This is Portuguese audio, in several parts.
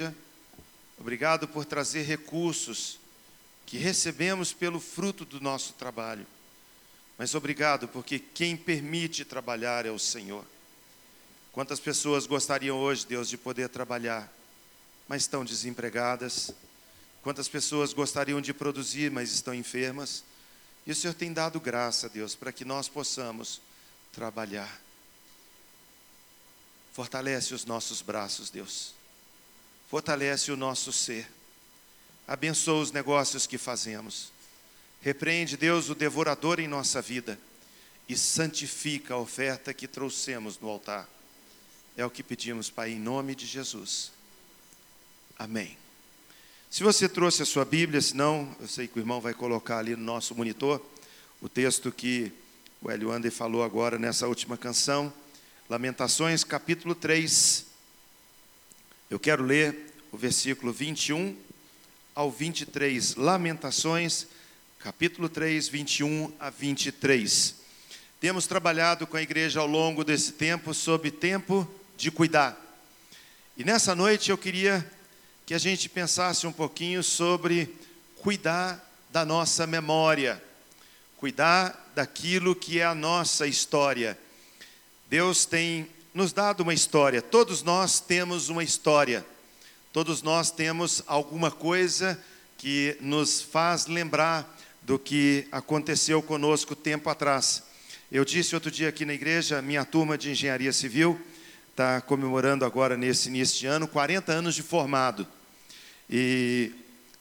igreja, obrigado por trazer recursos que recebemos pelo fruto do nosso trabalho. Mas obrigado porque quem permite trabalhar é o Senhor. Quantas pessoas gostariam hoje, Deus, de poder trabalhar, mas estão desempregadas? Quantas pessoas gostariam de produzir, mas estão enfermas? E o Senhor tem dado graça, Deus, para que nós possamos trabalhar. Fortalece os nossos braços, Deus. Fortalece o nosso ser. Abençoa os negócios que fazemos. Repreende, Deus, o devorador em nossa vida e santifica a oferta que trouxemos no altar. É o que pedimos, Pai, em nome de Jesus. Amém. Se você trouxe a sua Bíblia, senão, eu sei que o irmão vai colocar ali no nosso monitor o texto que o Hélio Ander falou agora nessa última canção. Lamentações, capítulo 3. Eu quero ler o versículo 21 ao 23. Lamentações, capítulo 3, 21 a 23. Temos trabalhado com a igreja ao longo desse tempo sobre tempo de cuidar. E nessa noite eu queria que a gente pensasse um pouquinho sobre cuidar da nossa memória, cuidar daquilo que é a nossa história. Deus tem nos dado uma história, todos nós temos uma história, todos nós temos alguma coisa que nos faz lembrar do que aconteceu conosco tempo atrás. Eu disse outro dia aqui na igreja, minha turma de engenharia civil está comemorando agora nesse início de ano 40 anos de formado. E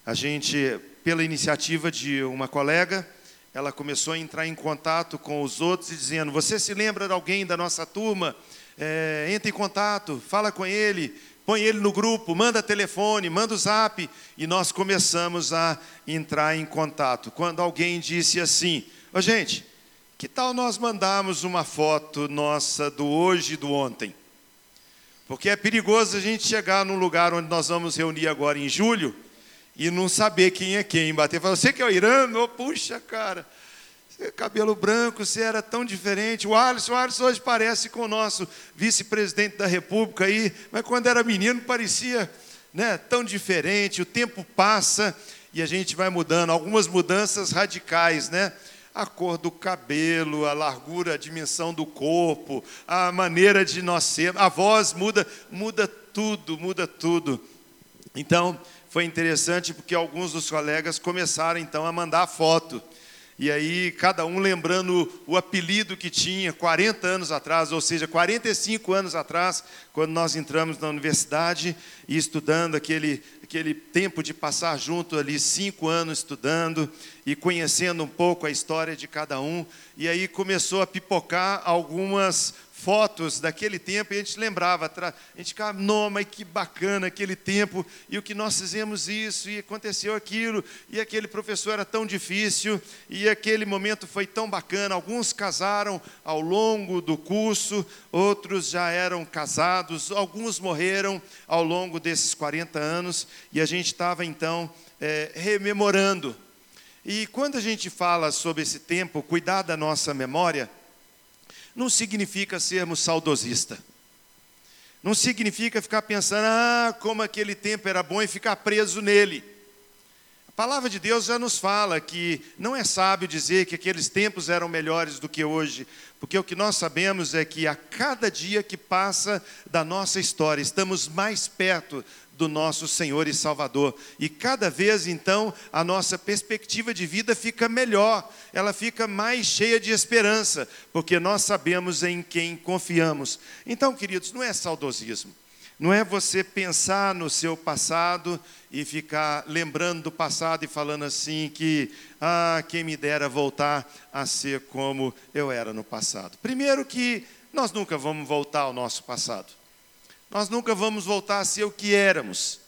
a gente, pela iniciativa de uma colega, ela começou a entrar em contato com os outros e dizendo: Você se lembra de alguém da nossa turma? É, entre em contato, fala com ele, põe ele no grupo, manda telefone, manda o zap. E nós começamos a entrar em contato. Quando alguém disse assim: Ô gente, que tal nós mandarmos uma foto nossa do hoje e do ontem? Porque é perigoso a gente chegar num lugar onde nós vamos reunir agora em julho e não saber quem é quem. Bater falar, você que é o Irã? Oh, puxa, cara, cabelo branco, você era tão diferente. O Alisson, o Alisson hoje parece com o nosso vice-presidente da República aí, mas quando era menino parecia né, tão diferente. O tempo passa e a gente vai mudando. Algumas mudanças radicais, né? a cor do cabelo, a largura, a dimensão do corpo, a maneira de nós ser, a voz muda, muda tudo, muda tudo. Então, foi interessante porque alguns dos colegas começaram então a mandar foto. E aí, cada um lembrando o apelido que tinha 40 anos atrás, ou seja, 45 anos atrás, quando nós entramos na universidade e estudando aquele, aquele tempo de passar junto ali, cinco anos estudando e conhecendo um pouco a história de cada um. E aí começou a pipocar algumas fotos daquele tempo e a gente lembrava, a gente ficava, não, mas que bacana aquele tempo, e o que nós fizemos isso, e aconteceu aquilo, e aquele professor era tão difícil, e aquele momento foi tão bacana. Alguns casaram ao longo do curso, outros já eram casados, alguns morreram ao longo desses 40 anos, e a gente estava então é, rememorando. E quando a gente fala sobre esse tempo, cuidar da nossa memória, não significa sermos saudosista. Não significa ficar pensando, ah, como aquele tempo era bom e ficar preso nele. A palavra de Deus já nos fala que não é sábio dizer que aqueles tempos eram melhores do que hoje, porque o que nós sabemos é que a cada dia que passa da nossa história, estamos mais perto do nosso Senhor e Salvador. E cada vez então a nossa perspectiva de vida fica melhor, ela fica mais cheia de esperança, porque nós sabemos em quem confiamos. Então, queridos, não é saudosismo. Não é você pensar no seu passado e ficar lembrando do passado e falando assim que, ah, quem me dera voltar a ser como eu era no passado. Primeiro que nós nunca vamos voltar ao nosso passado. Nós nunca vamos voltar a ser o que éramos.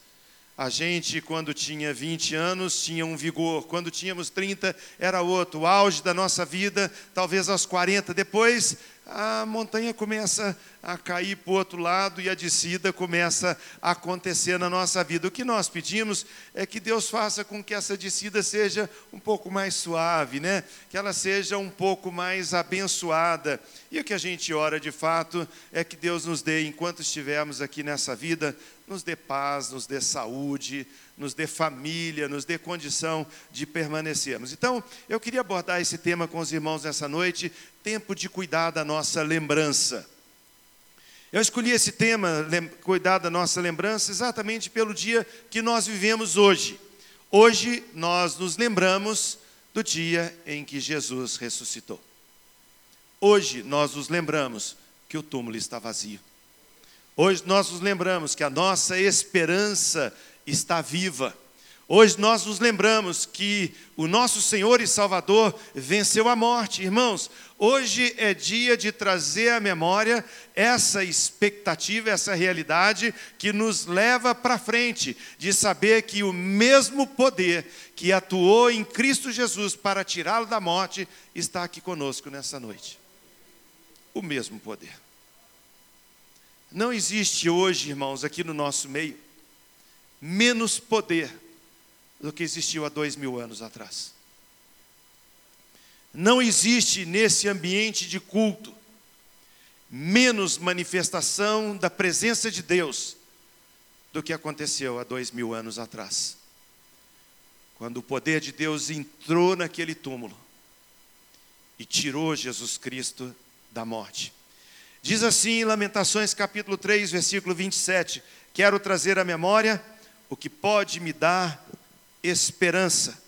A gente, quando tinha 20 anos, tinha um vigor, quando tínhamos 30, era outro. O auge da nossa vida, talvez aos 40. Depois a montanha começa a cair para o outro lado e a descida começa a acontecer na nossa vida. O que nós pedimos é que Deus faça com que essa descida seja um pouco mais suave, né? que ela seja um pouco mais abençoada. E o que a gente ora de fato é que Deus nos dê, enquanto estivermos aqui nessa vida, nos dê paz, nos dê saúde, nos dê família, nos dê condição de permanecermos. Então, eu queria abordar esse tema com os irmãos nessa noite, tempo de cuidar da nossa lembrança. Eu escolhi esse tema, cuidar da nossa lembrança, exatamente pelo dia que nós vivemos hoje. Hoje nós nos lembramos do dia em que Jesus ressuscitou. Hoje nós nos lembramos que o túmulo está vazio. Hoje nós nos lembramos que a nossa esperança está viva. Hoje nós nos lembramos que o nosso Senhor e Salvador venceu a morte. Irmãos, hoje é dia de trazer à memória essa expectativa, essa realidade que nos leva para frente, de saber que o mesmo poder que atuou em Cristo Jesus para tirá-lo da morte está aqui conosco nessa noite. O mesmo poder. Não existe hoje, irmãos, aqui no nosso meio, menos poder do que existiu há dois mil anos atrás. Não existe nesse ambiente de culto menos manifestação da presença de Deus do que aconteceu há dois mil anos atrás. Quando o poder de Deus entrou naquele túmulo e tirou Jesus Cristo da morte. Diz assim em Lamentações capítulo 3, versículo 27, quero trazer à memória o que pode me dar esperança.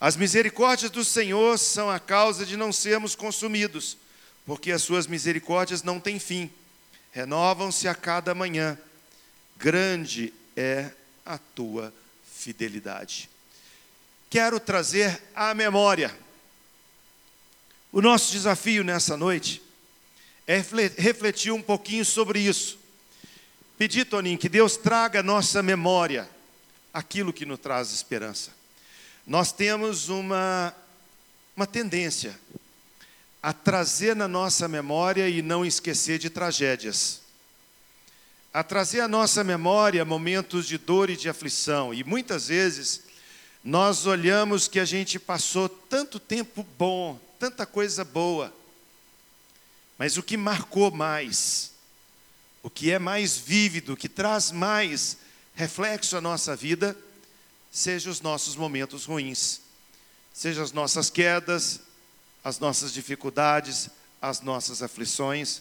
As misericórdias do Senhor são a causa de não sermos consumidos, porque as suas misericórdias não têm fim, renovam-se a cada manhã. Grande é a tua fidelidade. Quero trazer à memória o nosso desafio nessa noite é refletir um pouquinho sobre isso. Pedir, Toninho, que Deus traga à nossa memória aquilo que nos traz esperança. Nós temos uma, uma tendência a trazer na nossa memória e não esquecer de tragédias. A trazer à nossa memória momentos de dor e de aflição. E muitas vezes nós olhamos que a gente passou tanto tempo bom, tanta coisa boa mas o que marcou mais, o que é mais vívido, o que traz mais reflexo à nossa vida, seja os nossos momentos ruins, seja as nossas quedas, as nossas dificuldades, as nossas aflições.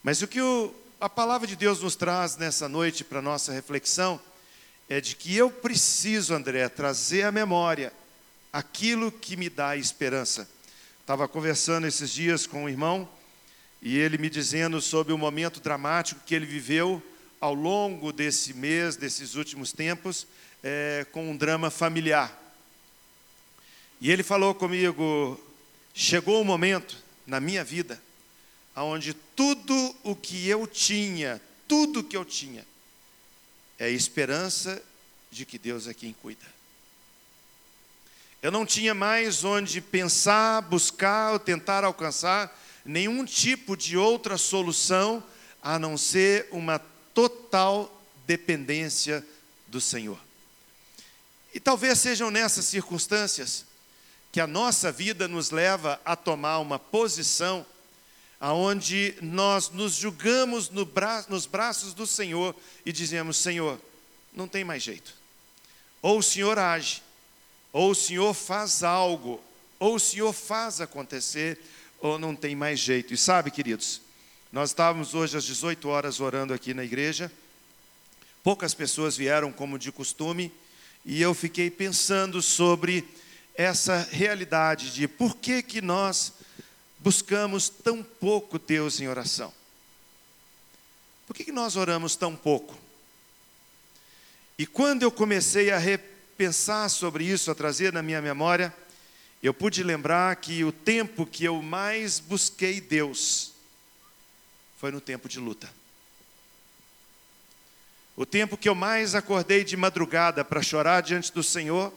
Mas o que o, a palavra de Deus nos traz nessa noite para nossa reflexão é de que eu preciso, André, trazer à memória aquilo que me dá esperança. Estava conversando esses dias com um irmão e ele me dizendo sobre o momento dramático que ele viveu ao longo desse mês, desses últimos tempos, é, com um drama familiar. E ele falou comigo: chegou o um momento na minha vida onde tudo o que eu tinha, tudo que eu tinha, é a esperança de que Deus é quem cuida. Eu não tinha mais onde pensar, buscar ou tentar alcançar nenhum tipo de outra solução a não ser uma total dependência do Senhor. E talvez sejam nessas circunstâncias que a nossa vida nos leva a tomar uma posição aonde nós nos julgamos no bra nos braços do Senhor e dizemos: Senhor, não tem mais jeito. Ou o Senhor age, ou o Senhor faz algo, ou o Senhor faz acontecer, ou não tem mais jeito. E sabe, queridos, nós estávamos hoje às 18 horas orando aqui na igreja. Poucas pessoas vieram como de costume, e eu fiquei pensando sobre essa realidade de por que que nós buscamos tão pouco Deus em oração? Por que, que nós oramos tão pouco? E quando eu comecei a repensar sobre isso, a trazer na minha memória, eu pude lembrar que o tempo que eu mais busquei Deus foi no tempo de luta. O tempo que eu mais acordei de madrugada para chorar diante do Senhor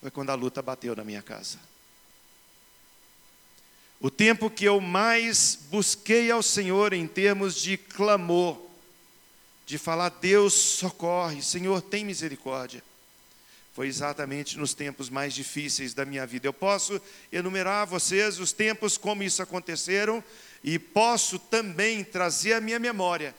foi quando a luta bateu na minha casa. o tempo que eu mais busquei ao Senhor em termos de clamor, de falar: Deus socorre, Senhor tem misericórdia. Foi exatamente nos tempos mais difíceis da minha vida. Eu posso enumerar a vocês os tempos como isso aconteceram e posso também trazer à minha memória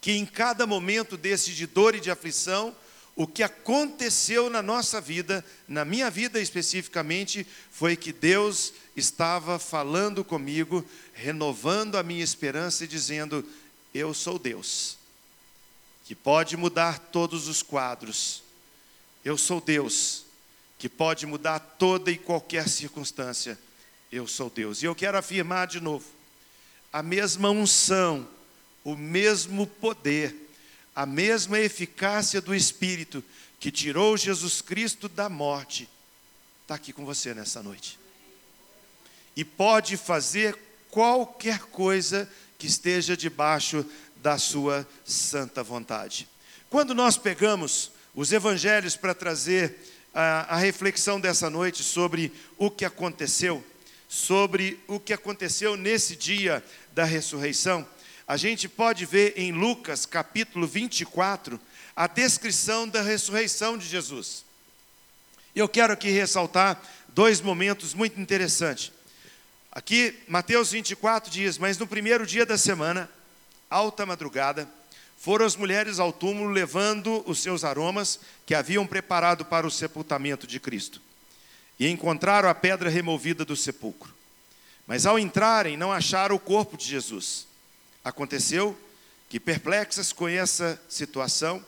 que em cada momento desse de dor e de aflição, o que aconteceu na nossa vida, na minha vida especificamente, foi que Deus estava falando comigo, renovando a minha esperança e dizendo: Eu sou Deus, que pode mudar todos os quadros. Eu sou Deus, que pode mudar toda e qualquer circunstância. Eu sou Deus. E eu quero afirmar de novo: a mesma unção, o mesmo poder, a mesma eficácia do Espírito que tirou Jesus Cristo da morte, está aqui com você nessa noite. E pode fazer qualquer coisa que esteja debaixo da sua santa vontade. Quando nós pegamos os evangelhos para trazer a, a, reflexão dessa noite sobre o que aconteceu, sobre o que aconteceu nesse dia da ressurreição, a gente pode ver em Lucas capítulo 24 a descrição da ressurreição de Jesus. Eu quero aqui ressaltar dois momentos muito interessantes. Aqui, Mateus 24 diz: Mas no primeiro dia da semana, alta madrugada, foram as mulheres ao túmulo levando os seus aromas que haviam preparado para o sepultamento de Cristo. E encontraram a pedra removida do sepulcro. Mas ao entrarem, não acharam o corpo de Jesus. Aconteceu que, perplexas com essa situação,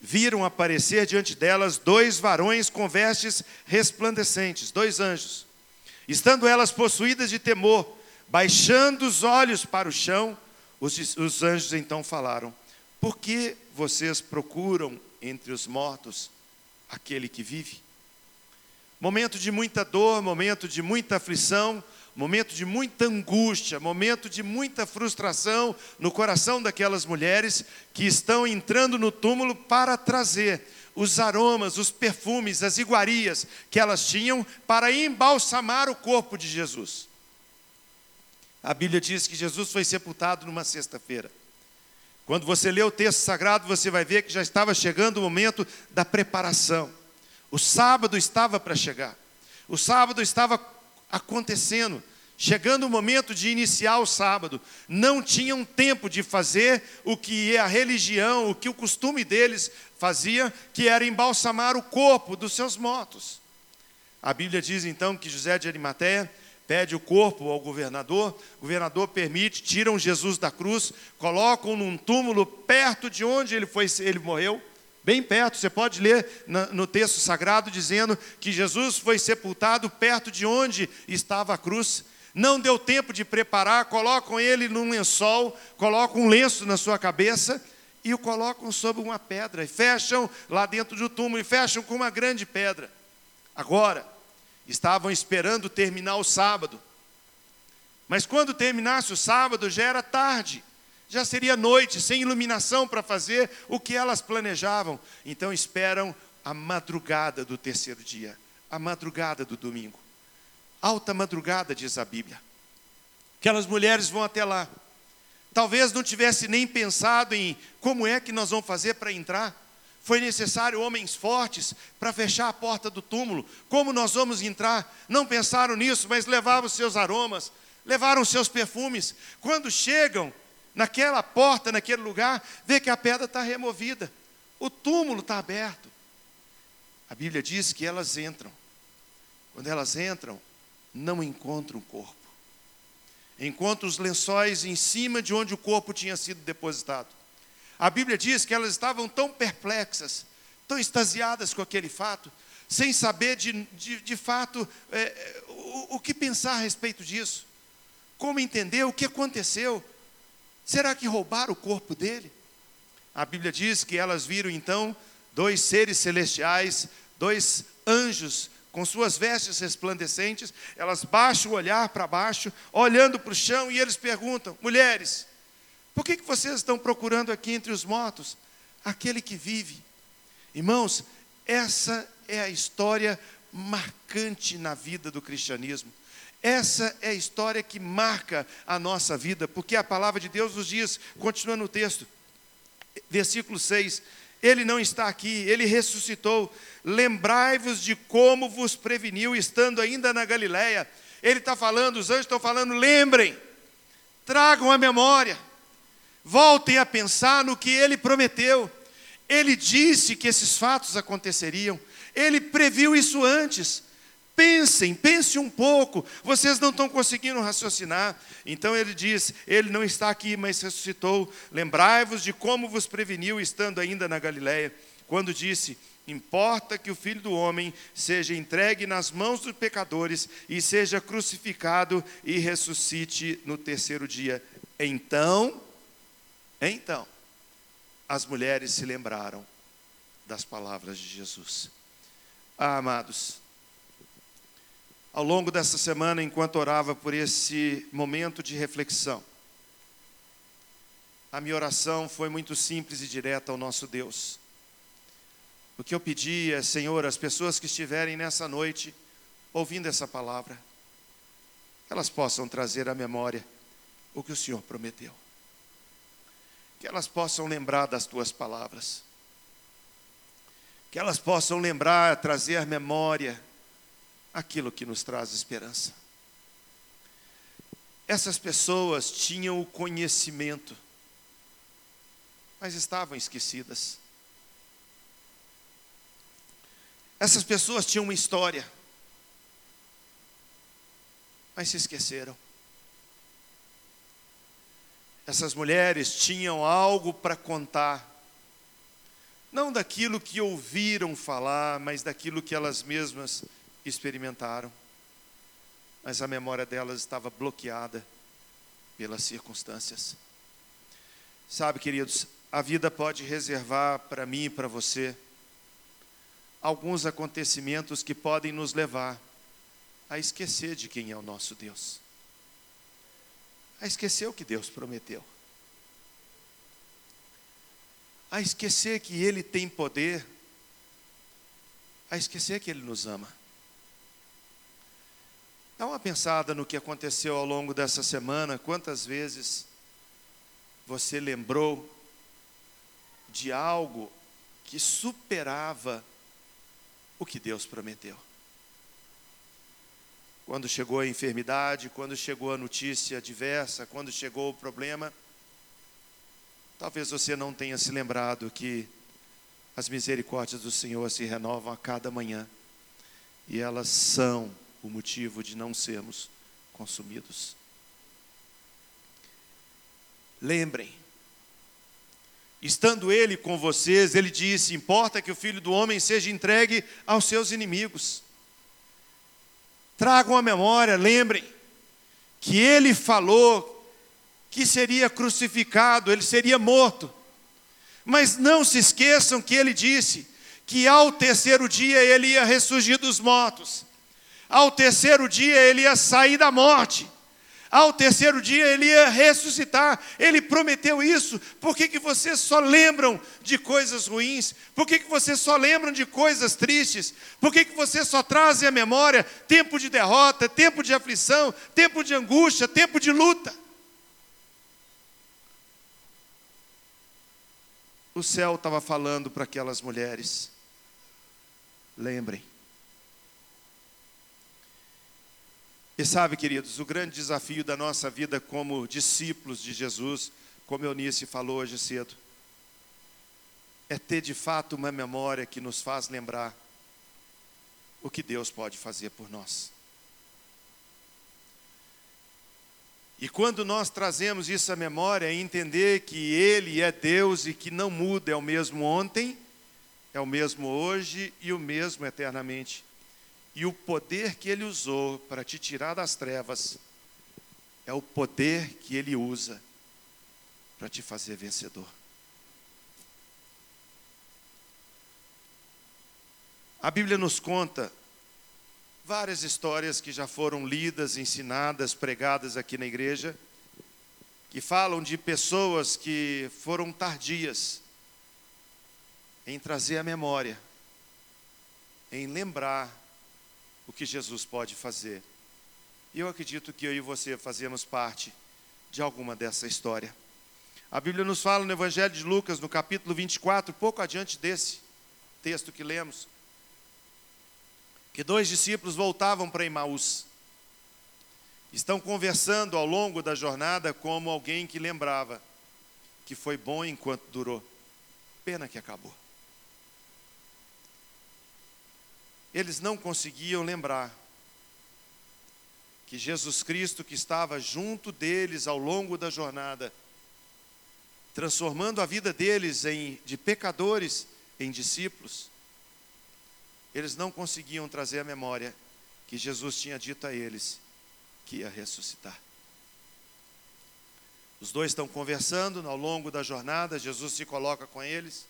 viram aparecer diante delas dois varões com vestes resplandecentes, dois anjos. Estando elas possuídas de temor, baixando os olhos para o chão, os, os anjos então falaram: Por que vocês procuram entre os mortos aquele que vive? Momento de muita dor, momento de muita aflição, momento de muita angústia, momento de muita frustração no coração daquelas mulheres que estão entrando no túmulo para trazer os aromas, os perfumes, as iguarias que elas tinham para embalsamar o corpo de Jesus. A Bíblia diz que Jesus foi sepultado numa sexta-feira. Quando você lê o texto sagrado, você vai ver que já estava chegando o momento da preparação. O sábado estava para chegar. O sábado estava acontecendo. Chegando o momento de iniciar o sábado, não tinham tempo de fazer o que a religião, o que o costume deles fazia, que era embalsamar o corpo dos seus mortos. A Bíblia diz então que José de Arimateia pede o corpo ao governador, o governador permite, tiram Jesus da cruz, colocam num túmulo perto de onde ele foi, ele morreu, bem perto. Você pode ler no texto sagrado dizendo que Jesus foi sepultado perto de onde estava a cruz não deu tempo de preparar, colocam ele num lençol, colocam um lenço na sua cabeça e o colocam sobre uma pedra, e fecham lá dentro do túmulo, e fecham com uma grande pedra. Agora, estavam esperando terminar o sábado, mas quando terminasse o sábado já era tarde, já seria noite, sem iluminação para fazer o que elas planejavam. Então esperam a madrugada do terceiro dia, a madrugada do domingo alta madrugada, diz a Bíblia. Aquelas mulheres vão até lá. Talvez não tivesse nem pensado em como é que nós vamos fazer para entrar. Foi necessário homens fortes para fechar a porta do túmulo. Como nós vamos entrar? Não pensaram nisso, mas levavam seus aromas, levaram seus perfumes. Quando chegam naquela porta, naquele lugar, vê que a pedra está removida. O túmulo está aberto. A Bíblia diz que elas entram. Quando elas entram, não encontra o corpo. Encontra os lençóis em cima de onde o corpo tinha sido depositado. A Bíblia diz que elas estavam tão perplexas, tão extasiadas com aquele fato, sem saber de, de, de fato é, o, o que pensar a respeito disso. Como entender o que aconteceu? Será que roubaram o corpo dele? A Bíblia diz que elas viram então dois seres celestiais, dois anjos com suas vestes resplandecentes, elas baixam o olhar para baixo, olhando para o chão, e eles perguntam: mulheres, por que, que vocês estão procurando aqui entre os mortos aquele que vive? Irmãos, essa é a história marcante na vida do cristianismo. Essa é a história que marca a nossa vida, porque a palavra de Deus nos diz, continuando o texto, versículo 6, ele não está aqui, ele ressuscitou. Lembrai-vos de como vos preveniu, estando ainda na Galiléia. Ele está falando, os anjos estão falando, lembrem, tragam a memória, voltem a pensar no que ele prometeu. Ele disse que esses fatos aconteceriam, ele previu isso antes. Pensem, pense um pouco. Vocês não estão conseguindo raciocinar. Então ele diz: Ele não está aqui, mas ressuscitou. Lembrai-vos de como vos preveniu, estando ainda na Galiléia, quando disse: Importa que o filho do homem seja entregue nas mãos dos pecadores e seja crucificado e ressuscite no terceiro dia. Então, então, as mulheres se lembraram das palavras de Jesus. Ah, amados, ao longo dessa semana, enquanto orava por esse momento de reflexão, a minha oração foi muito simples e direta ao nosso Deus. O que eu pedi é, Senhor, as pessoas que estiverem nessa noite ouvindo essa palavra, elas possam trazer à memória o que o Senhor prometeu. Que elas possam lembrar das tuas palavras. Que elas possam lembrar, trazer à memória aquilo que nos traz esperança. Essas pessoas tinham o conhecimento, mas estavam esquecidas. Essas pessoas tinham uma história, mas se esqueceram. Essas mulheres tinham algo para contar, não daquilo que ouviram falar, mas daquilo que elas mesmas experimentaram, mas a memória delas estava bloqueada pelas circunstâncias. Sabe, queridos, a vida pode reservar para mim e para você alguns acontecimentos que podem nos levar a esquecer de quem é o nosso Deus, a esquecer o que Deus prometeu, a esquecer que Ele tem poder, a esquecer que Ele nos ama. Dá uma pensada no que aconteceu ao longo dessa semana, quantas vezes você lembrou de algo que superava o que Deus prometeu. Quando chegou a enfermidade, quando chegou a notícia diversa, quando chegou o problema, talvez você não tenha se lembrado que as misericórdias do Senhor se renovam a cada manhã e elas são o motivo de não sermos consumidos. Lembrem, estando ele com vocês, ele disse: Importa que o filho do homem seja entregue aos seus inimigos. Tragam a memória, lembrem, que ele falou que seria crucificado, ele seria morto. Mas não se esqueçam que ele disse que ao terceiro dia ele ia ressurgir dos mortos. Ao terceiro dia ele ia sair da morte. Ao terceiro dia ele ia ressuscitar. Ele prometeu isso. Por que, que vocês só lembram de coisas ruins? Por que, que vocês só lembram de coisas tristes? Por que, que vocês só trazem à memória tempo de derrota, tempo de aflição, tempo de angústia, tempo de luta? O céu estava falando para aquelas mulheres. Lembrem E sabe, queridos, o grande desafio da nossa vida como discípulos de Jesus, como Eunice falou hoje cedo, é ter de fato uma memória que nos faz lembrar o que Deus pode fazer por nós. E quando nós trazemos isso à memória, entender que Ele é Deus e que não muda, é o mesmo ontem, é o mesmo hoje e o mesmo eternamente. E o poder que ele usou para te tirar das trevas é o poder que ele usa para te fazer vencedor. A Bíblia nos conta várias histórias que já foram lidas, ensinadas, pregadas aqui na igreja, que falam de pessoas que foram tardias em trazer a memória, em lembrar o que Jesus pode fazer. E eu acredito que eu e você fazemos parte de alguma dessa história. A Bíblia nos fala no Evangelho de Lucas, no capítulo 24, pouco adiante desse texto que lemos, que dois discípulos voltavam para Emaús. Estão conversando ao longo da jornada como alguém que lembrava que foi bom enquanto durou. Pena que acabou. Eles não conseguiam lembrar que Jesus Cristo, que estava junto deles ao longo da jornada, transformando a vida deles em, de pecadores em discípulos, eles não conseguiam trazer a memória que Jesus tinha dito a eles que ia ressuscitar. Os dois estão conversando ao longo da jornada, Jesus se coloca com eles,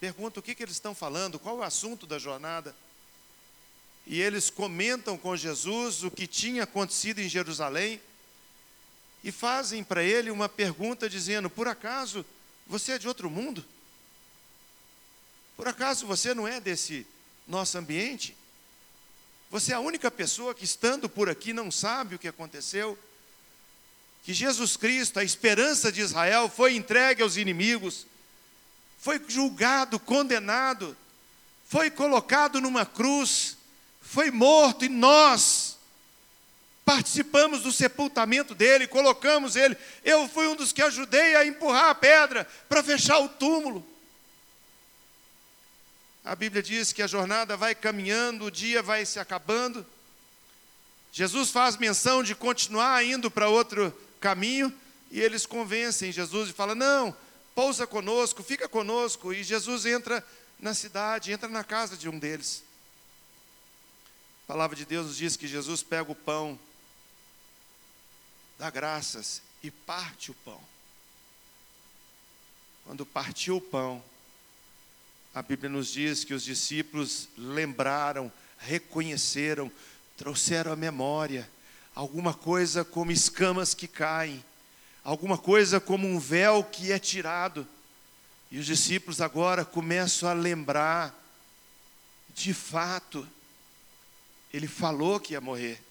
pergunta o que, que eles estão falando, qual é o assunto da jornada e eles comentam com Jesus o que tinha acontecido em Jerusalém e fazem para ele uma pergunta dizendo: Por acaso você é de outro mundo? Por acaso você não é desse nosso ambiente? Você é a única pessoa que, estando por aqui, não sabe o que aconteceu? Que Jesus Cristo, a esperança de Israel, foi entregue aos inimigos, foi julgado, condenado, foi colocado numa cruz, foi morto e nós participamos do sepultamento dele, colocamos ele. Eu fui um dos que ajudei a empurrar a pedra para fechar o túmulo. A Bíblia diz que a jornada vai caminhando, o dia vai se acabando. Jesus faz menção de continuar indo para outro caminho e eles convencem Jesus e falam: Não, pousa conosco, fica conosco. E Jesus entra na cidade, entra na casa de um deles. A palavra de Deus nos diz que Jesus pega o pão, dá graças e parte o pão. Quando partiu o pão, a Bíblia nos diz que os discípulos lembraram, reconheceram, trouxeram à memória alguma coisa como escamas que caem, alguma coisa como um véu que é tirado. E os discípulos agora começam a lembrar, de fato, ele falou que ia morrer.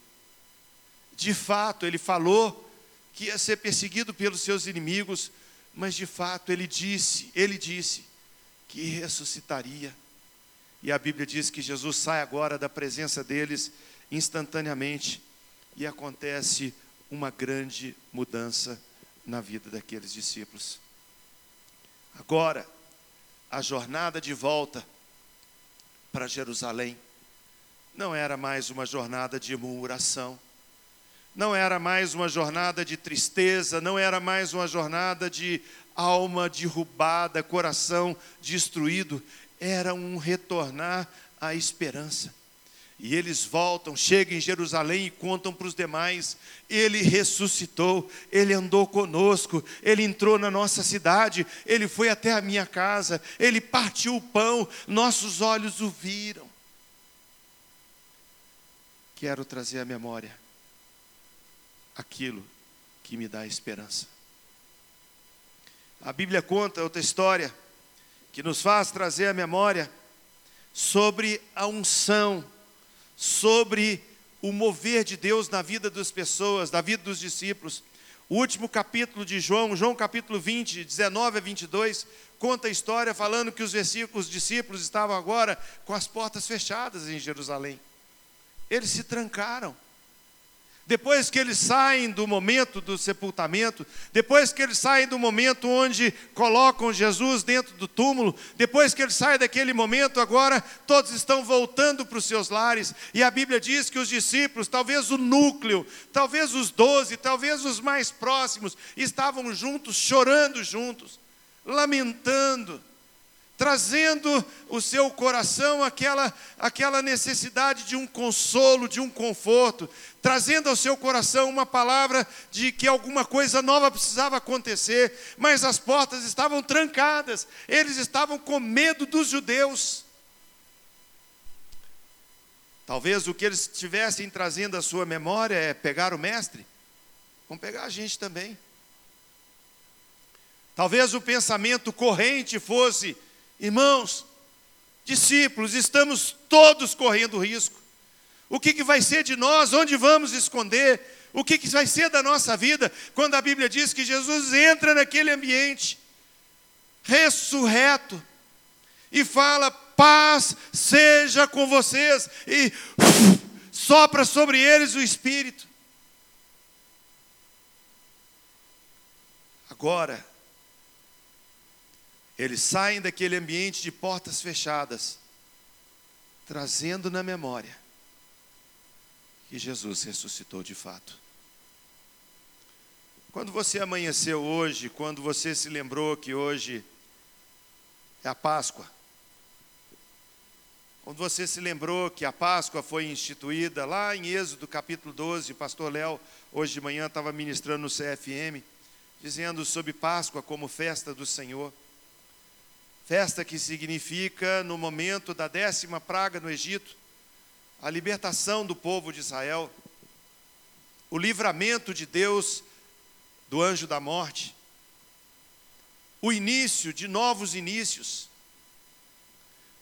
De fato, ele falou que ia ser perseguido pelos seus inimigos, mas de fato ele disse, ele disse que ressuscitaria. E a Bíblia diz que Jesus sai agora da presença deles instantaneamente e acontece uma grande mudança na vida daqueles discípulos. Agora, a jornada de volta para Jerusalém não era mais uma jornada de murmuração, não era mais uma jornada de tristeza, não era mais uma jornada de alma derrubada, coração destruído, era um retornar à esperança. E eles voltam, chegam em Jerusalém e contam para os demais: Ele ressuscitou, Ele andou conosco, Ele entrou na nossa cidade, Ele foi até a minha casa, Ele partiu o pão, nossos olhos o viram quero trazer à memória aquilo que me dá esperança. A Bíblia conta outra história que nos faz trazer à memória sobre a unção, sobre o mover de Deus na vida das pessoas, na vida dos discípulos. O último capítulo de João, João capítulo 20, 19 a 22, conta a história falando que os, os discípulos estavam agora com as portas fechadas em Jerusalém. Eles se trancaram. Depois que eles saem do momento do sepultamento, depois que eles saem do momento onde colocam Jesus dentro do túmulo, depois que eles saem daquele momento, agora todos estão voltando para os seus lares, e a Bíblia diz que os discípulos, talvez o núcleo, talvez os doze, talvez os mais próximos, estavam juntos, chorando juntos, lamentando trazendo o seu coração aquela, aquela necessidade de um consolo, de um conforto, trazendo ao seu coração uma palavra de que alguma coisa nova precisava acontecer, mas as portas estavam trancadas, eles estavam com medo dos judeus. Talvez o que eles estivessem trazendo à sua memória é pegar o mestre, vão pegar a gente também. Talvez o pensamento corrente fosse: Irmãos, discípulos, estamos todos correndo risco. O que, que vai ser de nós? Onde vamos esconder? O que, que vai ser da nossa vida quando a Bíblia diz que Jesus entra naquele ambiente ressurreto e fala: paz seja com vocês, e uf, sopra sobre eles o Espírito. Agora, eles saem daquele ambiente de portas fechadas, trazendo na memória que Jesus ressuscitou de fato. Quando você amanheceu hoje, quando você se lembrou que hoje é a Páscoa, quando você se lembrou que a Páscoa foi instituída lá em Êxodo capítulo 12, o pastor Léo, hoje de manhã, estava ministrando no CFM, dizendo sobre Páscoa como festa do Senhor. Festa que significa, no momento da décima praga no Egito, a libertação do povo de Israel, o livramento de Deus do anjo da morte, o início de novos inícios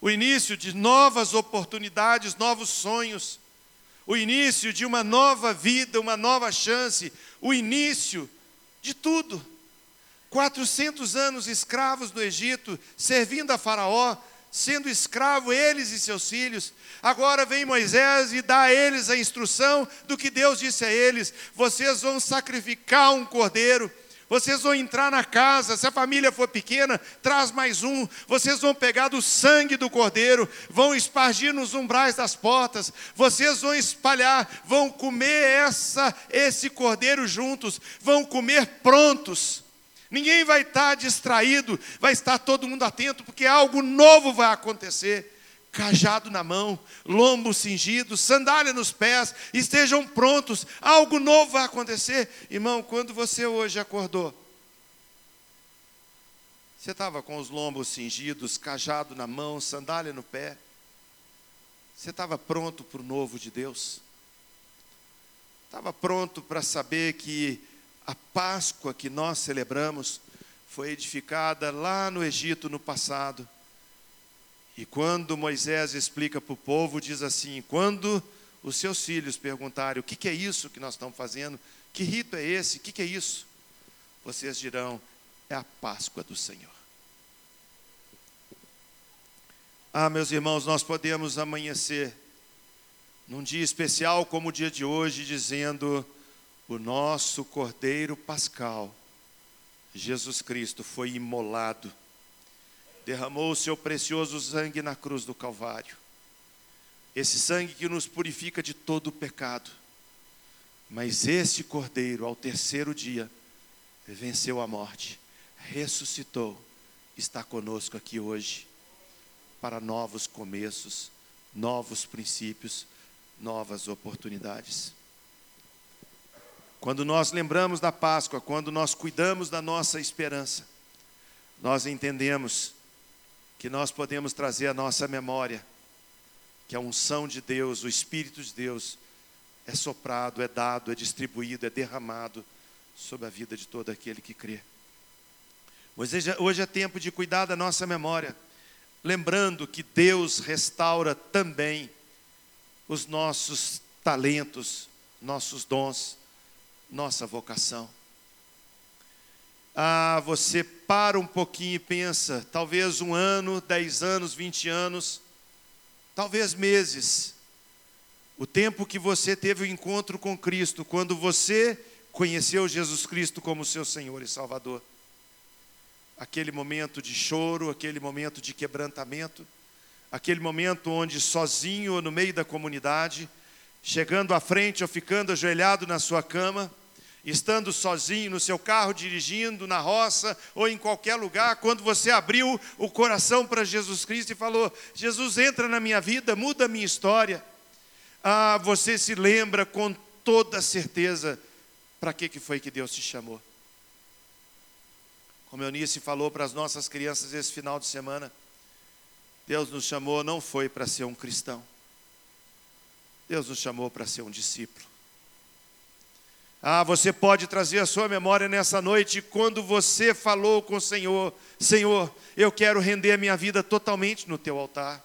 o início de novas oportunidades, novos sonhos, o início de uma nova vida, uma nova chance, o início de tudo. 400 anos escravos no Egito, servindo a Faraó, sendo escravo eles e seus filhos. Agora vem Moisés e dá a eles a instrução do que Deus disse a eles: vocês vão sacrificar um cordeiro vocês vão entrar na casa, se a família for pequena, traz mais um. Vocês vão pegar do sangue do cordeiro, vão espargir nos umbrais das portas. Vocês vão espalhar, vão comer essa esse cordeiro juntos, vão comer prontos. Ninguém vai estar distraído, vai estar todo mundo atento, porque algo novo vai acontecer cajado na mão, lombo cingido, sandália nos pés, estejam prontos, algo novo vai acontecer. Irmão, quando você hoje acordou, você estava com os lombos cingidos, cajado na mão, sandália no pé, você estava pronto para o novo de Deus? Estava pronto para saber que a Páscoa que nós celebramos foi edificada lá no Egito no passado e quando Moisés explica para o povo, diz assim: quando os seus filhos perguntarem o que, que é isso que nós estamos fazendo, que rito é esse, o que, que é isso? Vocês dirão: é a Páscoa do Senhor. Ah, meus irmãos, nós podemos amanhecer num dia especial como o dia de hoje, dizendo: o nosso Cordeiro Pascal, Jesus Cristo, foi imolado derramou o seu precioso sangue na cruz do Calvário. Esse sangue que nos purifica de todo o pecado. Mas esse cordeiro, ao terceiro dia, venceu a morte, ressuscitou, está conosco aqui hoje, para novos começos, novos princípios, novas oportunidades. Quando nós lembramos da Páscoa, quando nós cuidamos da nossa esperança, nós entendemos que nós podemos trazer à nossa memória que a unção de Deus, o Espírito de Deus, é soprado, é dado, é distribuído, é derramado sobre a vida de todo aquele que crê. Hoje, hoje é tempo de cuidar da nossa memória, lembrando que Deus restaura também os nossos talentos, nossos dons, nossa vocação ah, você para um pouquinho e pensa, talvez um ano, dez anos, vinte anos, talvez meses, o tempo que você teve o encontro com Cristo, quando você conheceu Jesus Cristo como seu Senhor e Salvador. Aquele momento de choro, aquele momento de quebrantamento, aquele momento onde sozinho no meio da comunidade, chegando à frente ou ficando ajoelhado na sua cama, estando sozinho no seu carro, dirigindo na roça ou em qualquer lugar, quando você abriu o coração para Jesus Cristo e falou: Jesus, entra na minha vida, muda a minha história. Ah, você se lembra com toda certeza para que, que foi que Deus te chamou. Como Eunice falou para as nossas crianças esse final de semana, Deus nos chamou não foi para ser um cristão, Deus nos chamou para ser um discípulo. Ah, você pode trazer a sua memória nessa noite quando você falou com o Senhor: Senhor, eu quero render a minha vida totalmente no teu altar.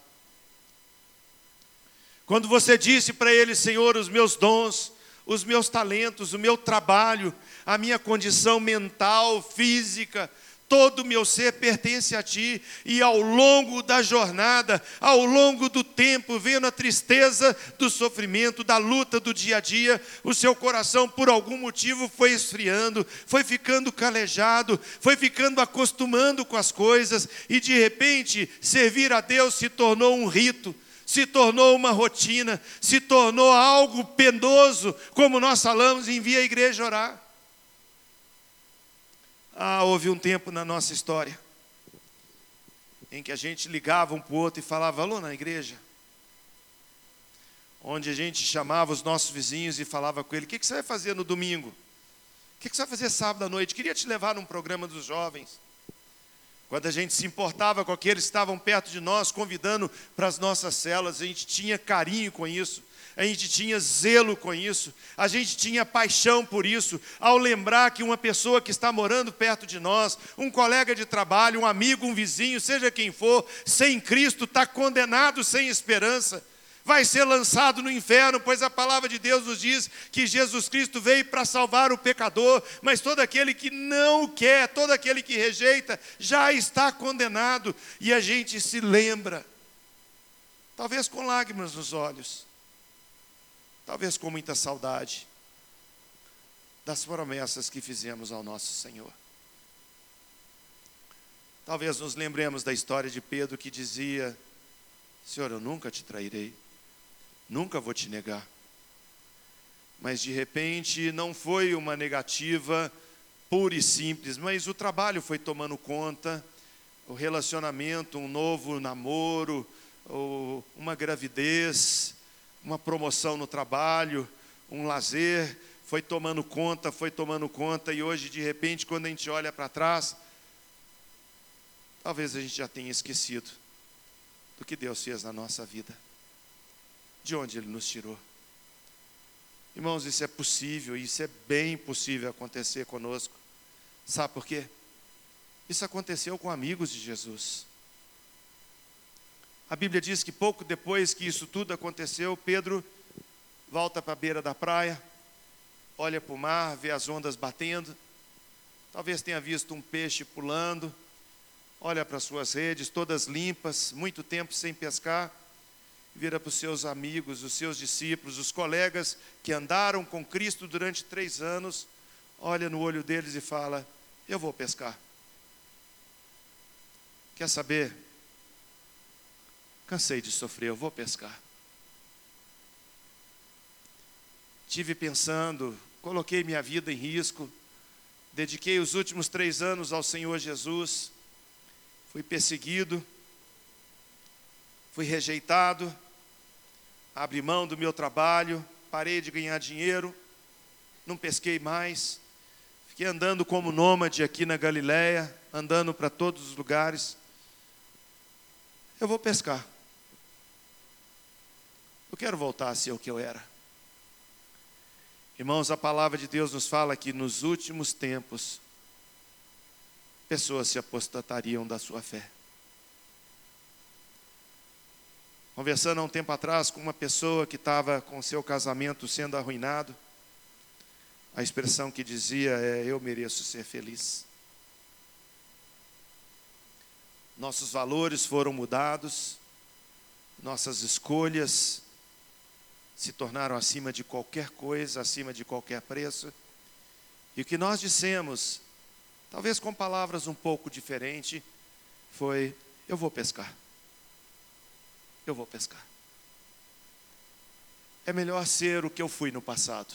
Quando você disse para ele, Senhor, os meus dons, os meus talentos, o meu trabalho, a minha condição mental, física, todo o meu ser pertence a Ti, e ao longo da jornada, ao longo do tempo, vendo a tristeza do sofrimento, da luta do dia a dia, o seu coração, por algum motivo, foi esfriando, foi ficando calejado, foi ficando acostumando com as coisas, e de repente, servir a Deus se tornou um rito se tornou uma rotina, se tornou algo penoso, como nós falamos, envia a igreja orar. Ah, houve um tempo na nossa história em que a gente ligava um para o outro e falava, alô na igreja. Onde a gente chamava os nossos vizinhos e falava com ele, o que, que você vai fazer no domingo? O que, que você vai fazer sábado à noite? Queria te levar num programa dos jovens. Quando a gente se importava com aqueles que estavam perto de nós, convidando para as nossas celas, a gente tinha carinho com isso, a gente tinha zelo com isso, a gente tinha paixão por isso, ao lembrar que uma pessoa que está morando perto de nós, um colega de trabalho, um amigo, um vizinho, seja quem for, sem Cristo, está condenado sem esperança. Vai ser lançado no inferno, pois a palavra de Deus nos diz que Jesus Cristo veio para salvar o pecador, mas todo aquele que não quer, todo aquele que rejeita, já está condenado, e a gente se lembra, talvez com lágrimas nos olhos, talvez com muita saudade, das promessas que fizemos ao nosso Senhor. Talvez nos lembremos da história de Pedro que dizia: Senhor, eu nunca te trairei. Nunca vou te negar. Mas de repente não foi uma negativa pura e simples, mas o trabalho foi tomando conta, o relacionamento, um novo namoro, uma gravidez, uma promoção no trabalho, um lazer, foi tomando conta, foi tomando conta, e hoje, de repente, quando a gente olha para trás, talvez a gente já tenha esquecido do que Deus fez na nossa vida de onde Ele nos tirou. Irmãos, isso é possível, isso é bem possível acontecer conosco. Sabe por quê? Isso aconteceu com amigos de Jesus. A Bíblia diz que pouco depois que isso tudo aconteceu, Pedro volta para a beira da praia, olha para o mar, vê as ondas batendo, talvez tenha visto um peixe pulando, olha para suas redes todas limpas, muito tempo sem pescar vira para os seus amigos, os seus discípulos, os colegas que andaram com Cristo durante três anos, olha no olho deles e fala: Eu vou pescar. Quer saber? Cansei de sofrer, eu vou pescar. Tive pensando, coloquei minha vida em risco, dediquei os últimos três anos ao Senhor Jesus, fui perseguido, fui rejeitado, abri mão do meu trabalho, parei de ganhar dinheiro, não pesquei mais, fiquei andando como nômade aqui na Galileia, andando para todos os lugares. Eu vou pescar. Eu quero voltar a ser o que eu era. Irmãos, a palavra de Deus nos fala que nos últimos tempos, pessoas se apostatariam da sua fé. Conversando há um tempo atrás com uma pessoa que estava com seu casamento sendo arruinado, a expressão que dizia é: Eu mereço ser feliz. Nossos valores foram mudados, nossas escolhas se tornaram acima de qualquer coisa, acima de qualquer preço. E o que nós dissemos, talvez com palavras um pouco diferentes, foi: Eu vou pescar eu vou pescar. É melhor ser o que eu fui no passado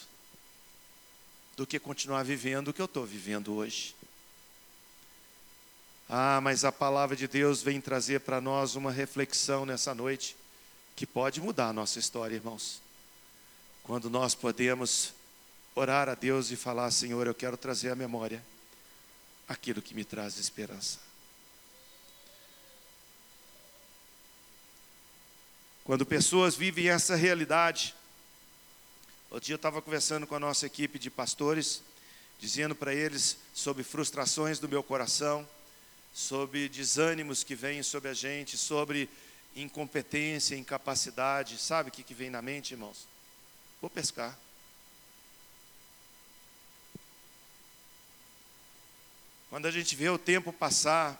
do que continuar vivendo o que eu estou vivendo hoje. Ah, mas a palavra de Deus vem trazer para nós uma reflexão nessa noite que pode mudar a nossa história, irmãos. Quando nós podemos orar a Deus e falar: Senhor, eu quero trazer à memória aquilo que me traz esperança. Quando pessoas vivem essa realidade. Outro dia eu estava conversando com a nossa equipe de pastores, dizendo para eles sobre frustrações do meu coração, sobre desânimos que vêm sobre a gente, sobre incompetência, incapacidade. Sabe o que, que vem na mente, irmãos? Vou pescar. Quando a gente vê o tempo passar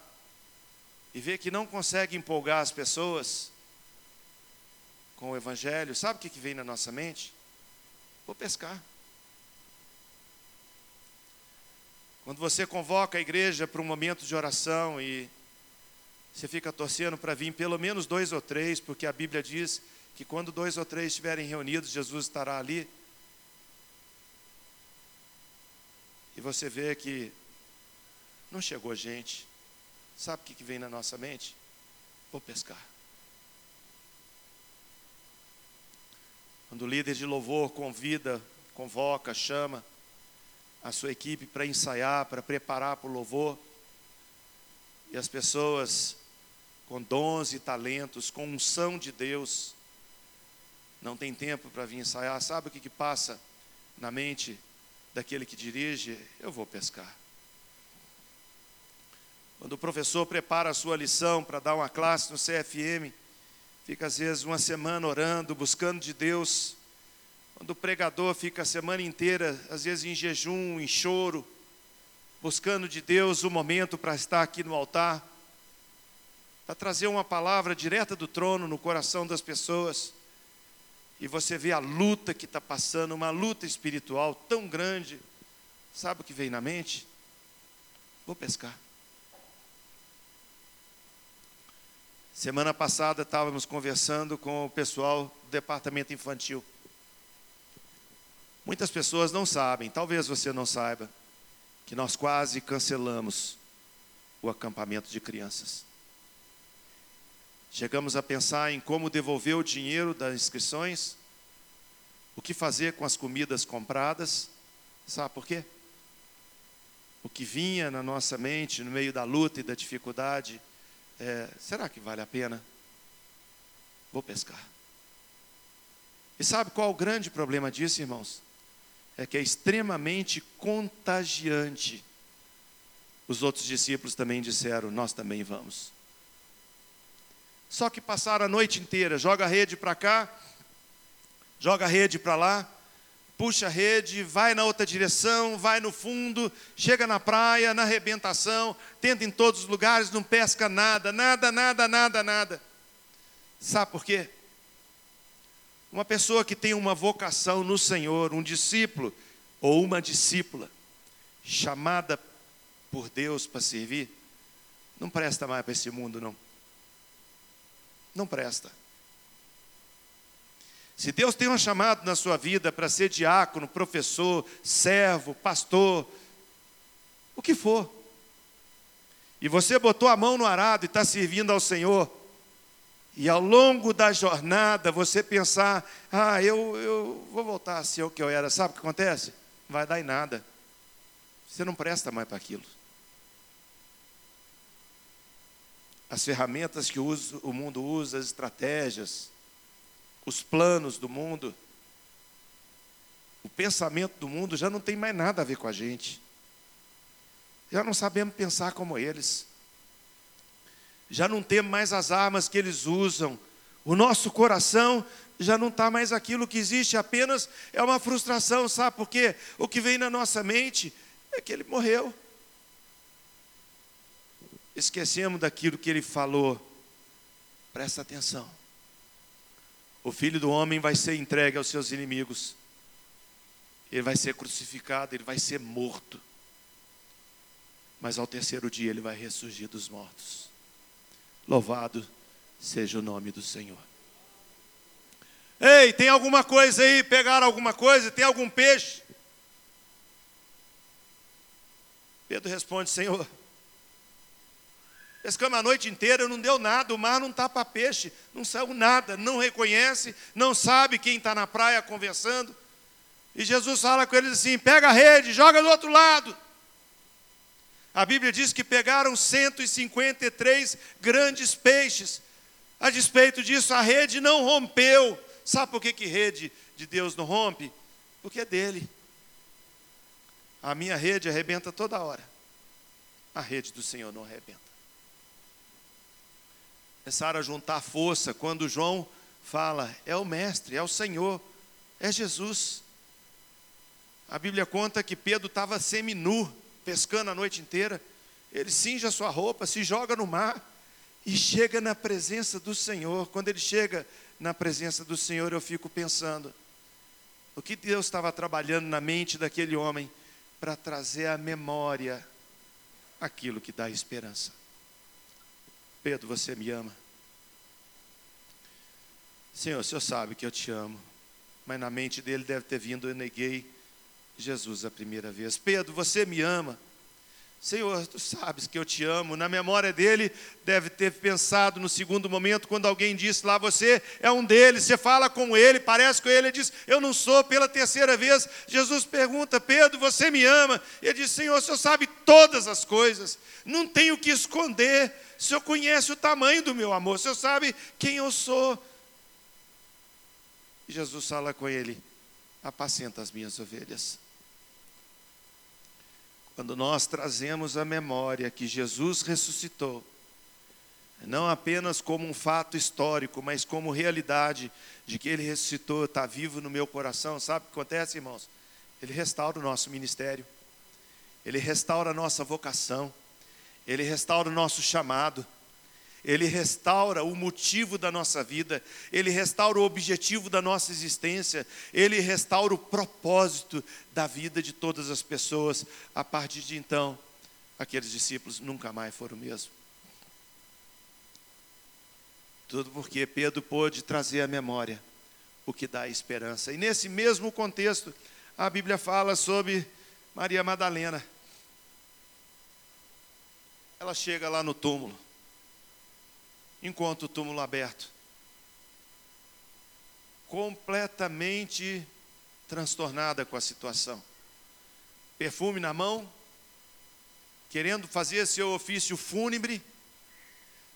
e vê que não consegue empolgar as pessoas com o Evangelho, sabe o que, vem na nossa mente? Vou pescar. Quando você convoca a igreja para um momento de oração e você fica torcendo para vir pelo menos dois ou três, porque a Bíblia diz que quando dois ou três estiverem reunidos, Jesus estará ali. E você vê que não chegou gente. Sabe o que vem na nossa mente? Vou pescar. Quando o líder de louvor convida, convoca, chama a sua equipe para ensaiar, para preparar para o louvor, e as pessoas com dons e talentos, com unção de Deus, não tem tempo para vir ensaiar, sabe o que, que passa na mente daquele que dirige? Eu vou pescar. Quando o professor prepara a sua lição para dar uma classe no CFM, fica às vezes uma semana orando, buscando de Deus. Quando o pregador fica a semana inteira, às vezes em jejum, em choro, buscando de Deus o momento para estar aqui no altar para trazer uma palavra direta do trono no coração das pessoas. E você vê a luta que está passando, uma luta espiritual tão grande. Sabe o que vem na mente? Vou pescar. Semana passada estávamos conversando com o pessoal do departamento infantil. Muitas pessoas não sabem, talvez você não saiba, que nós quase cancelamos o acampamento de crianças. Chegamos a pensar em como devolver o dinheiro das inscrições, o que fazer com as comidas compradas. Sabe por quê? O que vinha na nossa mente no meio da luta e da dificuldade é: será que vale a pena? Vou pescar. E sabe qual o grande problema disso, irmãos? É que é extremamente contagiante. Os outros discípulos também disseram: Nós também vamos. Só que passaram a noite inteira, joga a rede para cá, joga a rede para lá, puxa a rede, vai na outra direção, vai no fundo, chega na praia, na arrebentação, tenta em todos os lugares, não pesca nada, nada, nada, nada, nada. Sabe por quê? Uma pessoa que tem uma vocação no Senhor, um discípulo ou uma discípula, chamada por Deus para servir, não presta mais para esse mundo, não não presta. Se Deus tem um chamado na sua vida para ser diácono, professor, servo, pastor, o que for, e você botou a mão no arado e está servindo ao Senhor, e ao longo da jornada você pensar, ah, eu, eu vou voltar a ser o que eu era, sabe o que acontece? Não vai dar em nada, você não presta mais para aquilo. As ferramentas que o mundo usa, as estratégias, os planos do mundo, o pensamento do mundo já não tem mais nada a ver com a gente. Já não sabemos pensar como eles. Já não temos mais as armas que eles usam. O nosso coração já não está mais aquilo que existe, apenas é uma frustração, sabe por quê? O que vem na nossa mente é que ele morreu esquecemos daquilo que ele falou. Presta atenção. O filho do homem vai ser entregue aos seus inimigos. Ele vai ser crucificado, ele vai ser morto. Mas ao terceiro dia ele vai ressurgir dos mortos. Louvado seja o nome do Senhor. Ei, tem alguma coisa aí? Pegaram alguma coisa? Tem algum peixe? Pedro responde: Senhor, Pescamos a noite inteira, não deu nada, o mar não está para peixe, não saiu nada, não reconhece, não sabe quem está na praia conversando. E Jesus fala com eles assim: pega a rede, joga do outro lado. A Bíblia diz que pegaram 153 grandes peixes. A despeito disso, a rede não rompeu. Sabe por que, que rede de Deus não rompe? Porque é dele. A minha rede arrebenta toda hora. A rede do Senhor não arrebenta. Começaram a juntar força quando João fala: é o Mestre, é o Senhor, é Jesus. A Bíblia conta que Pedro estava seminu, pescando a noite inteira. Ele cinge a sua roupa, se joga no mar e chega na presença do Senhor. Quando ele chega na presença do Senhor, eu fico pensando: o que Deus estava trabalhando na mente daquele homem para trazer à memória aquilo que dá esperança. Pedro, você me ama? Senhor, o senhor sabe que eu te amo, mas na mente dele deve ter vindo: eu neguei Jesus a primeira vez. Pedro, você me ama? Senhor, tu sabes que eu te amo. Na memória dele, deve ter pensado no segundo momento, quando alguém disse lá, você é um deles, você fala com ele, parece com ele, ele diz, eu não sou. Pela terceira vez, Jesus pergunta, Pedro, você me ama? Ele diz, Senhor, o Senhor sabe todas as coisas, não tenho o que esconder, o Senhor conhece o tamanho do meu amor, o Senhor sabe quem eu sou. E Jesus fala com ele, apacenta as minhas ovelhas. Quando nós trazemos a memória que Jesus ressuscitou, não apenas como um fato histórico, mas como realidade de que Ele ressuscitou, está vivo no meu coração, sabe o que acontece, irmãos? Ele restaura o nosso ministério, Ele restaura a nossa vocação, Ele restaura o nosso chamado. Ele restaura o motivo da nossa vida, Ele restaura o objetivo da nossa existência, Ele restaura o propósito da vida de todas as pessoas. A partir de então, aqueles discípulos nunca mais foram o mesmo. Tudo porque Pedro pôde trazer à memória o que dá esperança. E nesse mesmo contexto, a Bíblia fala sobre Maria Madalena. Ela chega lá no túmulo encontra o túmulo aberto. Completamente transtornada com a situação. Perfume na mão, querendo fazer seu ofício fúnebre,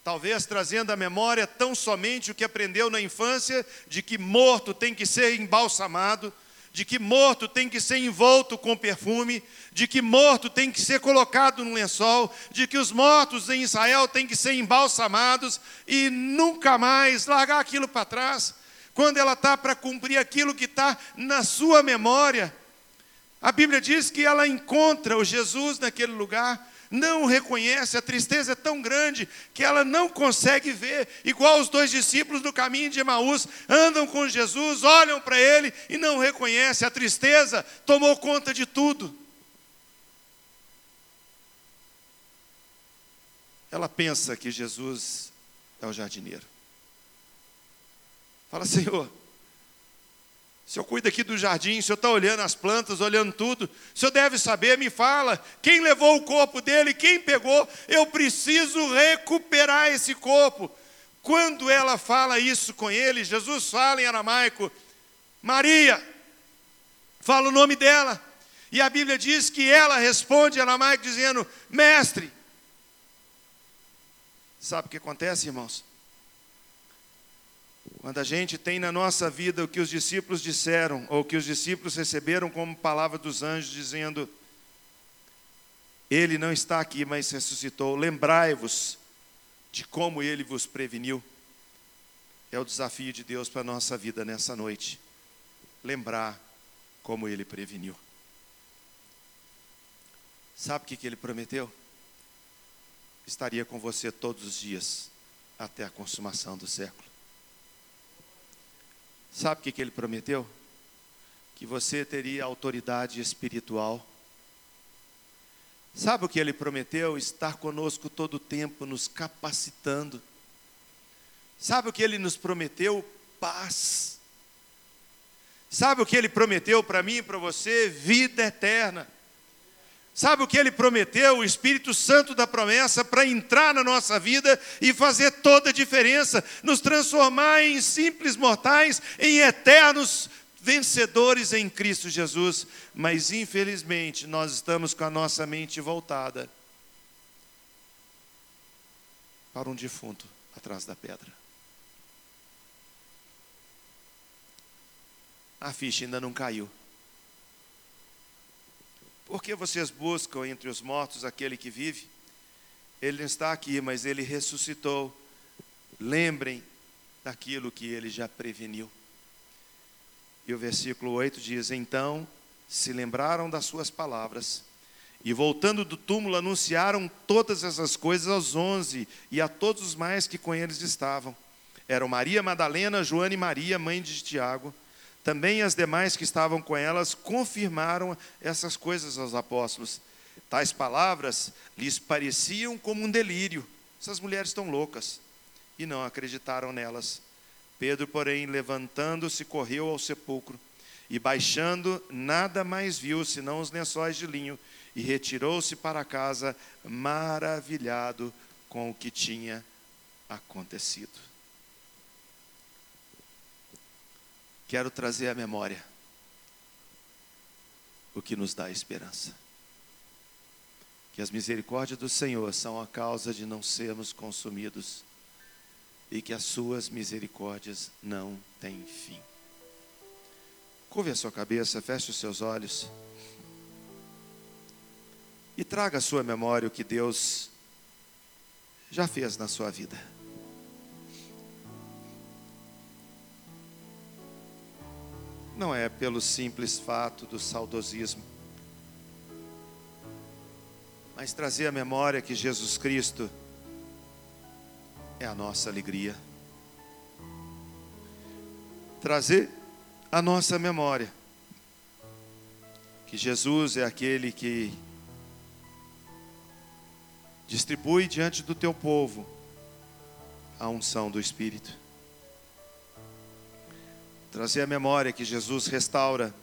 talvez trazendo à memória tão somente o que aprendeu na infância, de que morto tem que ser embalsamado de que morto tem que ser envolto com perfume, de que morto tem que ser colocado no lençol, de que os mortos em Israel têm que ser embalsamados e nunca mais largar aquilo para trás, quando ela está para cumprir aquilo que está na sua memória. A Bíblia diz que ela encontra o Jesus naquele lugar não reconhece, a tristeza é tão grande que ela não consegue ver, igual os dois discípulos do caminho de Emaús andam com Jesus, olham para ele e não reconhecem, a tristeza tomou conta de tudo. Ela pensa que Jesus é o jardineiro. Fala, Senhor, o senhor cuida aqui do jardim, o senhor está olhando as plantas, olhando tudo. O senhor deve saber, me fala, quem levou o corpo dele, quem pegou, eu preciso recuperar esse corpo. Quando ela fala isso com ele, Jesus fala em aramaico, Maria, fala o nome dela. E a Bíblia diz que ela responde em aramaico dizendo, mestre. Sabe o que acontece, irmãos? Quando a gente tem na nossa vida o que os discípulos disseram, ou que os discípulos receberam como palavra dos anjos, dizendo: Ele não está aqui, mas ressuscitou. Lembrai-vos de como ele vos preveniu. É o desafio de Deus para a nossa vida nessa noite. Lembrar como ele preveniu. Sabe o que, que ele prometeu? Estaria com você todos os dias, até a consumação do século. Sabe o que, ele prometeu? Que você teria autoridade espiritual. Sabe o que ele prometeu? Estar conosco todo o tempo, nos capacitando. Sabe o que ele nos prometeu? Paz. Sabe o que ele prometeu para mim e para você? Vida eterna. Sabe o que ele prometeu? O Espírito Santo da promessa para entrar na nossa vida e fazer toda a diferença, nos transformar em simples mortais, em eternos vencedores em Cristo Jesus. Mas infelizmente nós estamos com a nossa mente voltada para um defunto atrás da pedra. A ficha ainda não caiu. Por que vocês buscam entre os mortos aquele que vive? Ele não está aqui, mas ele ressuscitou. lembrem daquilo que ele já preveniu. E o versículo 8 diz: Então se lembraram das suas palavras, e voltando do túmulo, anunciaram todas essas coisas aos onze e a todos os mais que com eles estavam. Eram Maria Madalena, Joana e Maria, mãe de Tiago. Também as demais que estavam com elas confirmaram essas coisas aos apóstolos. Tais palavras lhes pareciam como um delírio. Essas mulheres estão loucas. E não acreditaram nelas. Pedro, porém, levantando-se, correu ao sepulcro e, baixando, nada mais viu senão os lençóis de linho e retirou-se para casa, maravilhado com o que tinha acontecido. Quero trazer à memória o que nos dá esperança. Que as misericórdias do Senhor são a causa de não sermos consumidos e que as suas misericórdias não têm fim. Curve a sua cabeça, feche os seus olhos e traga à sua memória o que Deus já fez na sua vida. Não é pelo simples fato do saudosismo, mas trazer à memória que Jesus Cristo é a nossa alegria. Trazer a nossa memória que Jesus é aquele que distribui diante do teu povo a unção do Espírito. Trazer a memória que Jesus restaura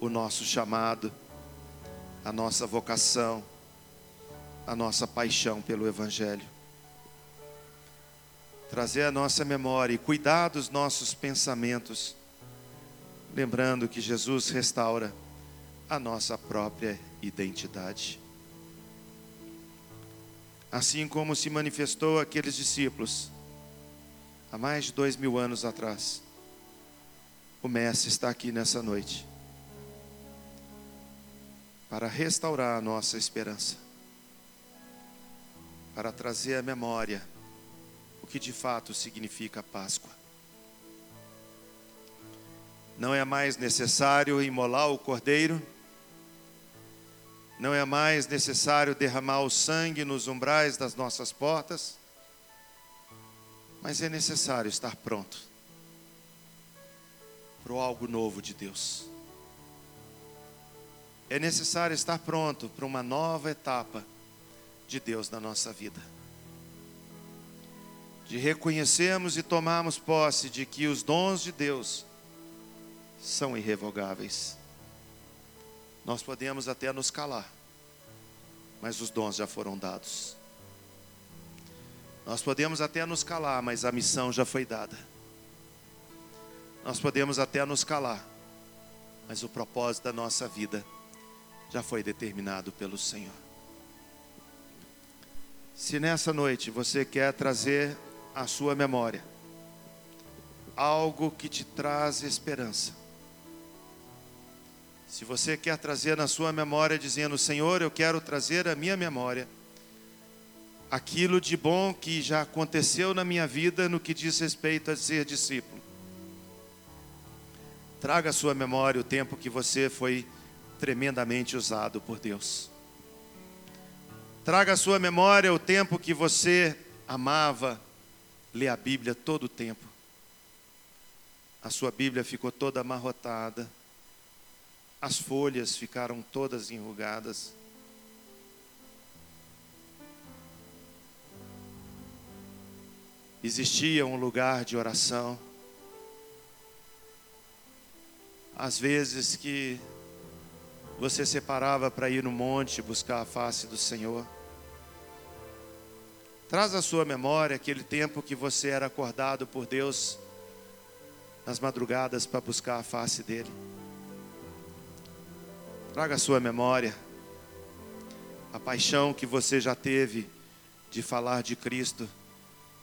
o nosso chamado, a nossa vocação, a nossa paixão pelo Evangelho. Trazer a nossa memória e cuidar dos nossos pensamentos, lembrando que Jesus restaura a nossa própria identidade assim como se manifestou aqueles discípulos há mais de dois mil anos atrás. O Mestre está aqui nessa noite para restaurar a nossa esperança, para trazer à memória o que de fato significa Páscoa. Não é mais necessário imolar o cordeiro não é mais necessário derramar o sangue nos umbrais das nossas portas, mas é necessário estar pronto para o algo novo de Deus. É necessário estar pronto para uma nova etapa de Deus na nossa vida. De reconhecermos e tomarmos posse de que os dons de Deus são irrevogáveis nós podemos até nos calar, mas os dons já foram dados. Nós podemos até nos calar, mas a missão já foi dada. Nós podemos até nos calar, mas o propósito da nossa vida já foi determinado pelo Senhor. Se nessa noite você quer trazer à sua memória algo que te traz esperança, se você quer trazer na sua memória, dizendo: Senhor, eu quero trazer à minha memória aquilo de bom que já aconteceu na minha vida no que diz respeito a ser discípulo. Traga à sua memória o tempo que você foi tremendamente usado por Deus. Traga à sua memória o tempo que você amava ler a Bíblia todo o tempo. A sua Bíblia ficou toda amarrotada as folhas ficaram todas enrugadas. Existia um lugar de oração. Às vezes que você separava para ir no monte buscar a face do Senhor. Traz à sua memória aquele tempo que você era acordado por Deus nas madrugadas para buscar a face dEle. Traga a sua memória a paixão que você já teve de falar de Cristo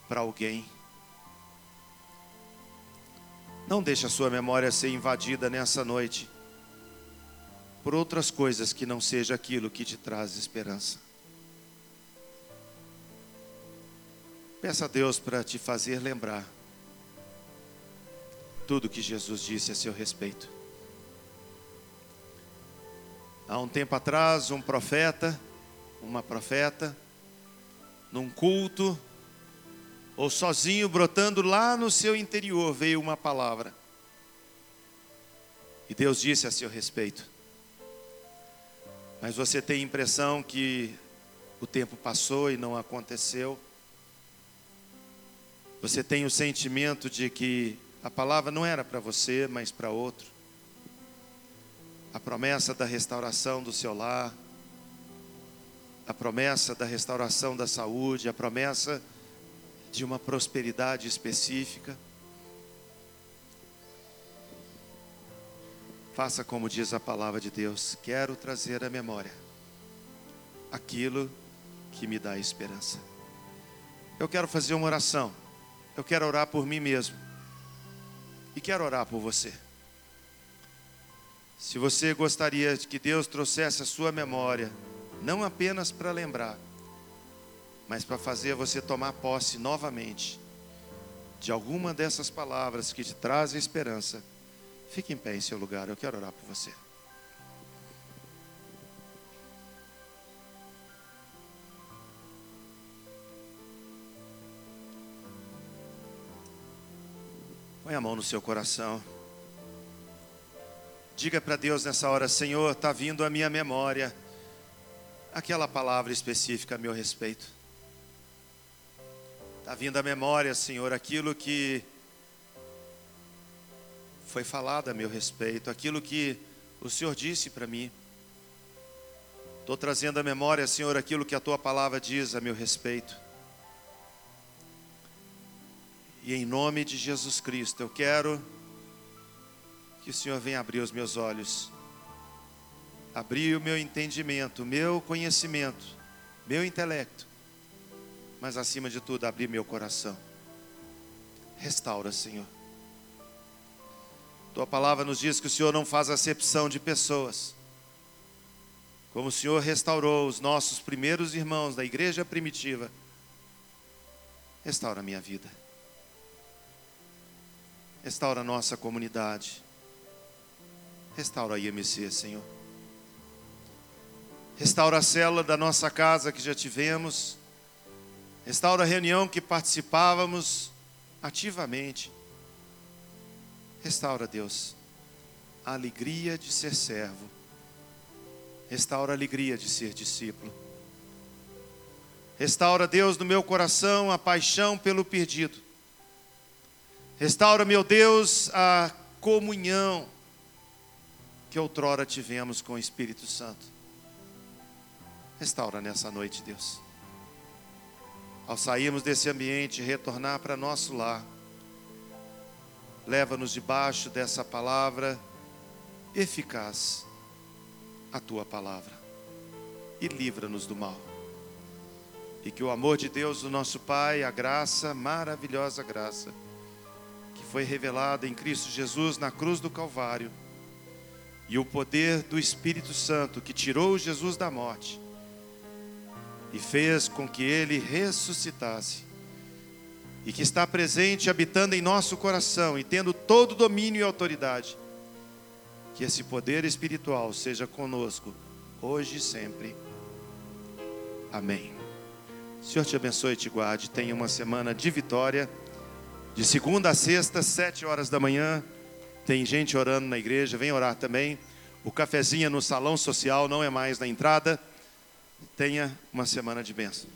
para alguém. Não deixe a sua memória ser invadida nessa noite por outras coisas que não seja aquilo que te traz esperança. Peça a Deus para te fazer lembrar tudo que Jesus disse a seu respeito. Há um tempo atrás, um profeta, uma profeta, num culto, ou sozinho, brotando lá no seu interior, veio uma palavra. E Deus disse a seu respeito. Mas você tem a impressão que o tempo passou e não aconteceu. Você tem o sentimento de que a palavra não era para você, mas para outro. A promessa da restauração do seu lar, a promessa da restauração da saúde, a promessa de uma prosperidade específica. Faça como diz a palavra de Deus: quero trazer à memória aquilo que me dá esperança. Eu quero fazer uma oração. Eu quero orar por mim mesmo. E quero orar por você. Se você gostaria de que Deus trouxesse a sua memória, não apenas para lembrar, mas para fazer você tomar posse novamente de alguma dessas palavras que te trazem esperança, fique em pé em seu lugar, eu quero orar por você. Põe a mão no seu coração. Diga para Deus nessa hora: Senhor, está vindo a minha memória aquela palavra específica a meu respeito. Está vindo à memória, Senhor, aquilo que foi falado a meu respeito, aquilo que o Senhor disse para mim. Estou trazendo à memória, Senhor, aquilo que a tua palavra diz a meu respeito. E em nome de Jesus Cristo, eu quero que o Senhor venha abrir os meus olhos, abrir o meu entendimento, meu conhecimento, meu intelecto, mas acima de tudo, abrir meu coração. Restaura, Senhor. Tua palavra nos diz que o Senhor não faz acepção de pessoas. Como o Senhor restaurou os nossos primeiros irmãos da igreja primitiva, restaura a minha vida. Restaura a nossa comunidade. Restaura a IMC, Senhor. Restaura a célula da nossa casa que já tivemos. Restaura a reunião que participávamos ativamente. Restaura, Deus, a alegria de ser servo. Restaura a alegria de ser discípulo. Restaura, Deus, no meu coração a paixão pelo perdido. Restaura, meu Deus, a comunhão que outrora tivemos com o Espírito Santo. Restaura nessa noite, Deus ao sairmos desse ambiente, retornar para nosso lar. Leva-nos debaixo dessa palavra eficaz, a tua palavra, e livra-nos do mal. E que o amor de Deus, o nosso Pai, a graça, maravilhosa graça, que foi revelada em Cristo Jesus na cruz do Calvário, e o poder do Espírito Santo que tirou Jesus da morte, e fez com que ele ressuscitasse, e que está presente, habitando em nosso coração e tendo todo domínio e autoridade, que esse poder espiritual seja conosco, hoje e sempre. Amém. O Senhor te abençoe e te guarde. Tenha uma semana de vitória. De segunda a sexta, sete horas da manhã. Tem gente orando na igreja, vem orar também. O cafezinho no salão social não é mais na entrada. Tenha uma semana de bênção.